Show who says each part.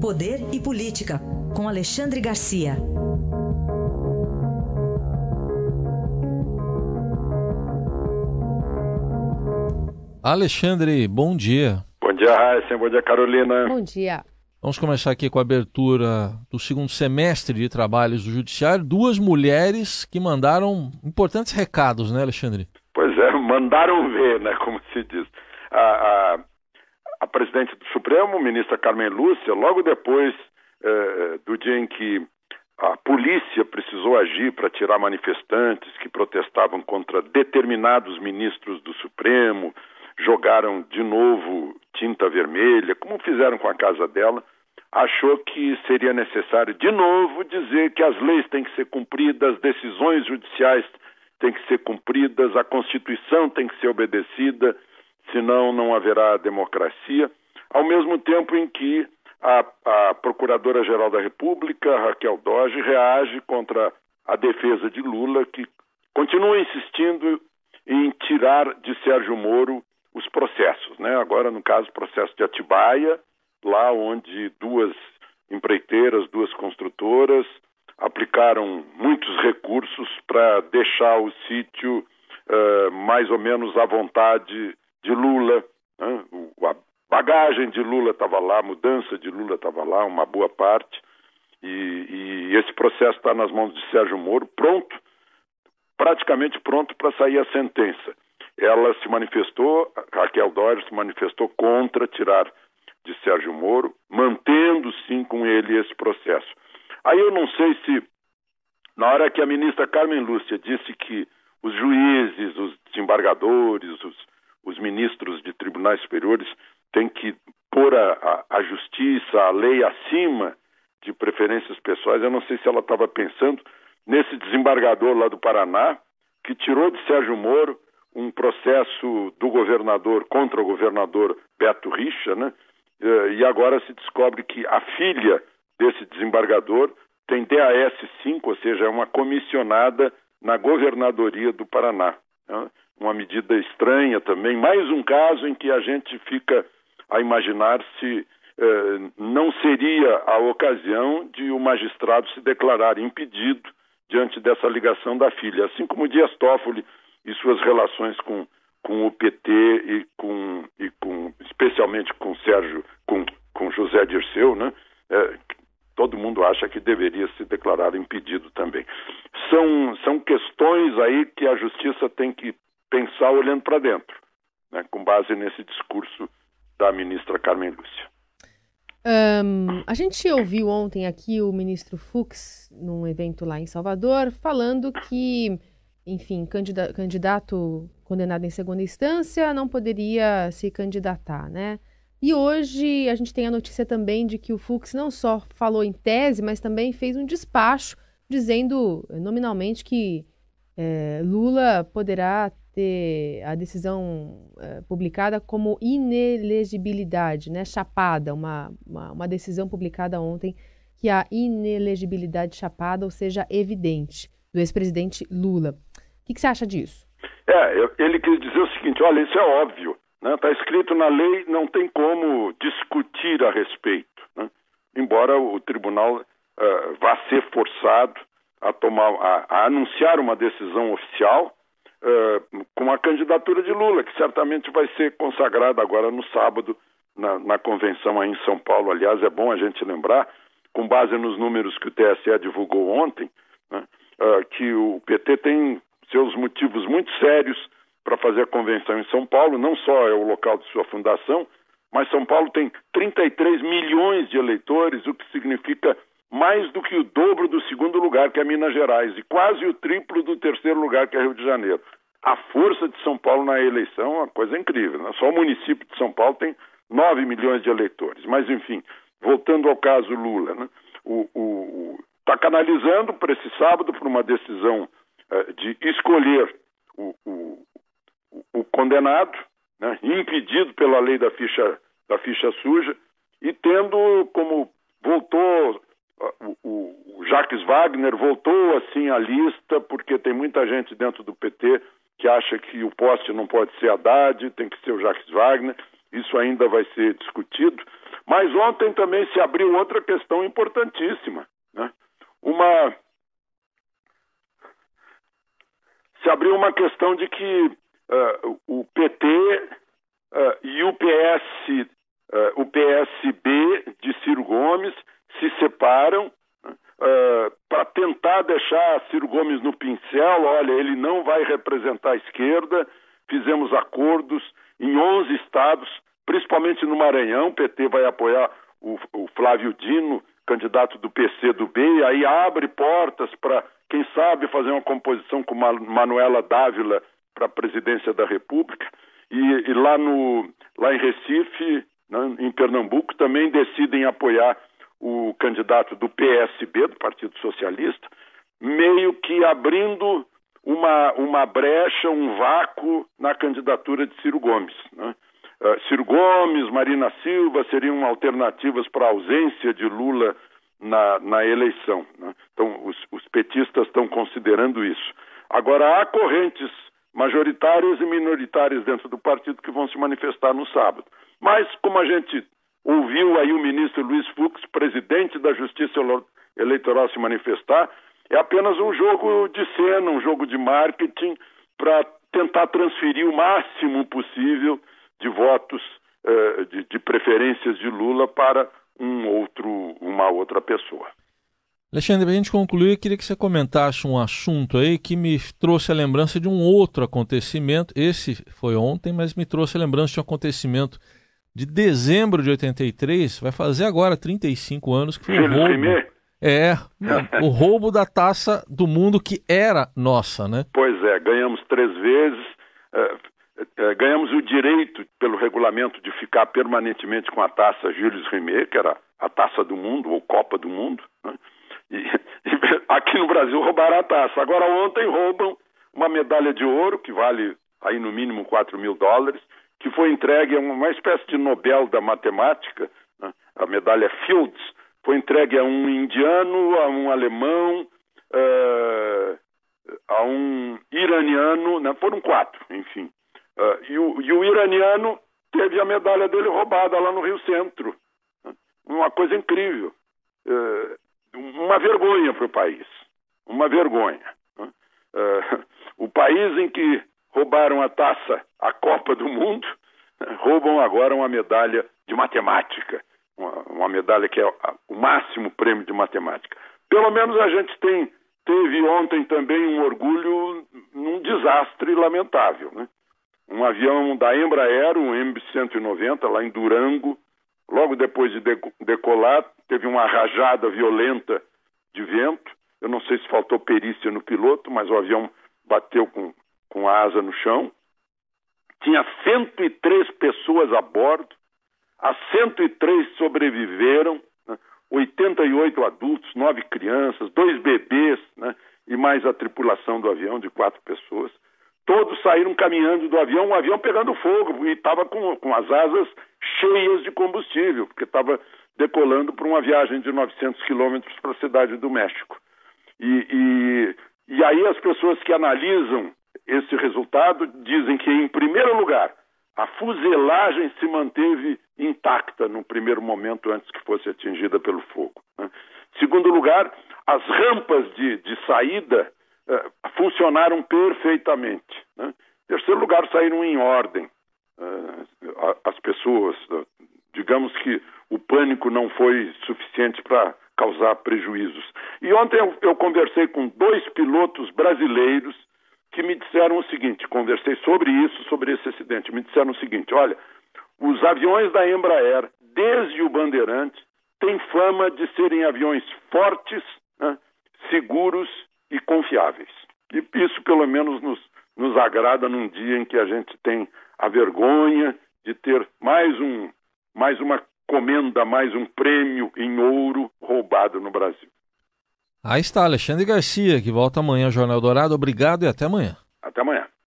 Speaker 1: Poder e Política, com Alexandre Garcia.
Speaker 2: Alexandre, bom dia.
Speaker 3: Bom dia, Raíssa. Bom dia, Carolina.
Speaker 4: Bom dia.
Speaker 2: Vamos começar aqui com a abertura do segundo semestre de trabalhos do Judiciário. Duas mulheres que mandaram importantes recados, né, Alexandre?
Speaker 3: Pois é, mandaram ver, né, como se diz. A, a, a presidente do Supremo, ministra Carmen Lúcia, logo depois eh, do dia em que a polícia precisou agir para tirar manifestantes que protestavam contra determinados ministros do Supremo, jogaram de novo tinta vermelha, como fizeram com a casa dela, achou que seria necessário de novo dizer que as leis têm que ser cumpridas, as decisões judiciais têm que ser cumpridas, a Constituição tem que ser obedecida, senão não haverá democracia, ao mesmo tempo em que a, a Procuradora-Geral da República, Raquel Doge, reage contra a defesa de Lula, que continua insistindo em tirar de Sérgio Moro os processos, né? Agora, no caso, processo de Atibaia, lá onde duas empreiteiras, duas construtoras aplicaram muitos recursos para deixar o sítio uh, mais ou menos à vontade de Lula. Né? A bagagem de Lula estava lá, a mudança de Lula estava lá, uma boa parte. E, e esse processo está nas mãos de Sérgio Moro, pronto, praticamente pronto para sair a sentença. Ela se manifestou, Raquel Dória se manifestou contra tirar de Sérgio Moro, mantendo sim com ele esse processo. Aí eu não sei se, na hora que a ministra Carmen Lúcia disse que os juízes, os desembargadores, os, os ministros de tribunais superiores têm que pôr a, a, a justiça, a lei acima de preferências pessoais, eu não sei se ela estava pensando nesse desembargador lá do Paraná, que tirou de Sérgio Moro um processo do governador contra o governador Beto Richa, né? Eh, e agora se descobre que a filha desse desembargador tem DAS 5, ou seja, é uma comissionada na governadoria do Paraná. Né? Uma medida estranha também. Mais um caso em que a gente fica a imaginar se eh, não seria a ocasião de o magistrado se declarar impedido diante dessa ligação da filha. Assim como Dias Toffoli e suas relações com, com o PT e com, e com especialmente com Sérgio, com, com José Dirceu, né? É, todo mundo acha que deveria se declarar impedido também. São, são questões aí que a justiça tem que pensar olhando para dentro, né? com base nesse discurso da ministra Carmen Lúcia.
Speaker 4: Um, a gente ouviu ontem aqui o ministro Fux, num evento lá em Salvador, falando que enfim, candidato condenado em segunda instância não poderia se candidatar, né? E hoje a gente tem a notícia também de que o Fux não só falou em tese, mas também fez um despacho dizendo nominalmente que é, Lula poderá ter a decisão é, publicada como inelegibilidade, né? Chapada, uma, uma, uma decisão publicada ontem que a inelegibilidade chapada, ou seja, evidente, do ex-presidente Lula que, que você acha disso?
Speaker 3: É, ele quis dizer o seguinte: olha, isso é óbvio. Está né? Escrito na lei, não tem como discutir a respeito. Né? Embora o tribunal uh, vá ser forçado a, tomar, a, a anunciar uma decisão oficial uh, com a candidatura de Lula, que certamente vai ser consagrada agora no sábado na, na convenção aí em São Paulo. Aliás, é bom a gente lembrar, com base nos números que o TSE divulgou ontem, né, uh, que o PT tem seus motivos muito sérios para fazer a convenção em São Paulo. Não só é o local de sua fundação, mas São Paulo tem 33 milhões de eleitores, o que significa mais do que o dobro do segundo lugar, que é Minas Gerais, e quase o triplo do terceiro lugar, que é Rio de Janeiro. A força de São Paulo na eleição é uma coisa incrível. Né? Só o município de São Paulo tem 9 milhões de eleitores. Mas, enfim, voltando ao caso Lula, né? o está canalizando para esse sábado para uma decisão eh, de escolher o, o, o condenado, né, impedido pela lei da ficha, da ficha suja, e tendo como voltou Jacques Wagner voltou assim à lista, porque tem muita gente dentro do PT que acha que o poste não pode ser Haddad, tem que ser o Jacques Wagner, isso ainda vai ser discutido, Mas ontem também se abriu outra questão importantíssima. Né? Uma. Se abriu uma questão de que uh, o PT uh, e o PS, uh, o PSB de Ciro Gomes se separam Uh, para tentar deixar Ciro Gomes no pincel, olha, ele não vai representar a esquerda, fizemos acordos em 11 estados, principalmente no Maranhão, o PT vai apoiar o, o Flávio Dino, candidato do PC do B, aí abre portas para, quem sabe, fazer uma composição com Manuela Dávila para a presidência da República. E, e, lá, no, lá em Recife, né, em Pernambuco, também decidem apoiar o candidato do PSB, do Partido Socialista, meio que abrindo uma, uma brecha, um vácuo na candidatura de Ciro Gomes. Né? Uh, Ciro Gomes, Marina Silva seriam alternativas para a ausência de Lula na, na eleição. Né? Então, os, os petistas estão considerando isso. Agora, há correntes majoritárias e minoritárias dentro do partido que vão se manifestar no sábado. Mas, como a gente ouviu aí o ministro Luiz Fux, presidente da Justiça Eleitoral, se manifestar, é apenas um jogo de cena, um jogo de marketing para tentar transferir o máximo possível de votos, eh, de, de preferências de Lula para um outro, uma outra pessoa.
Speaker 2: Alexandre, para a gente concluir, eu queria que você comentasse um assunto aí que me trouxe a lembrança de um outro acontecimento. Esse foi ontem, mas me trouxe a lembrança de um acontecimento de dezembro de 83, vai fazer agora 35 anos que foi o roubo. É, o roubo da taça do mundo que era nossa, né?
Speaker 3: Pois é, ganhamos três vezes, é, é, ganhamos o direito pelo regulamento de ficar permanentemente com a taça Gilles Rimet, que era a taça do mundo, ou Copa do Mundo. Né? E, e, aqui no Brasil roubaram a taça. Agora ontem roubam uma medalha de ouro, que vale aí no mínimo 4 mil dólares, que foi entregue a uma espécie de Nobel da matemática, né? a medalha Fields, foi entregue a um indiano, a um alemão, uh, a um iraniano, né? foram quatro, enfim. Uh, e, o, e, o, iraniano teve a medalha dele roubada lá no Rio Centro. Né? Uma coisa incrível. Uh, uma vergonha para o país. Uma vergonha. Né? o país em que roubaram a taça, a Copa do Mundo, roubam agora uma medalha de matemática, uma, uma medalha que é o máximo prêmio de matemática. Pelo menos a gente tem, teve ontem também um orgulho num desastre lamentável. Né? Um avião da Embraer, um MB-190, lá em Durango, logo depois de decolar, teve uma rajada violenta de vento. Eu não sei se faltou perícia no piloto, mas o avião bateu com com a asa no chão. Tinha 103 pessoas a bordo, as 103 sobreviveram, né? 88 adultos, 9 crianças, dois bebês, né? e mais a tripulação do avião de quatro pessoas. Todos saíram caminhando do avião, o avião pegando fogo e estava com, com as asas cheias de combustível, porque estava decolando para uma viagem de 900 quilômetros para a cidade do México. E, e, e aí as pessoas que analisam esse resultado dizem que, em primeiro lugar, a fuselagem se manteve intacta no primeiro momento antes que fosse atingida pelo fogo. Né? Segundo lugar, as rampas de, de saída uh, funcionaram perfeitamente. Né? Terceiro lugar, saíram em ordem uh, as pessoas. Uh, digamos que o pânico não foi suficiente para causar prejuízos. E ontem eu, eu conversei com dois pilotos brasileiros que me disseram o seguinte: conversei sobre isso, sobre esse acidente. Me disseram o seguinte: olha, os aviões da Embraer, desde o Bandeirante, têm fama de serem aviões fortes, né, seguros e confiáveis. E isso, pelo menos, nos, nos agrada num dia em que a gente tem a vergonha de ter mais, um, mais uma comenda, mais um prêmio em ouro roubado no Brasil.
Speaker 2: Aí está Alexandre Garcia, que volta amanhã ao Jornal Dourado. Obrigado e até amanhã.
Speaker 3: Até amanhã.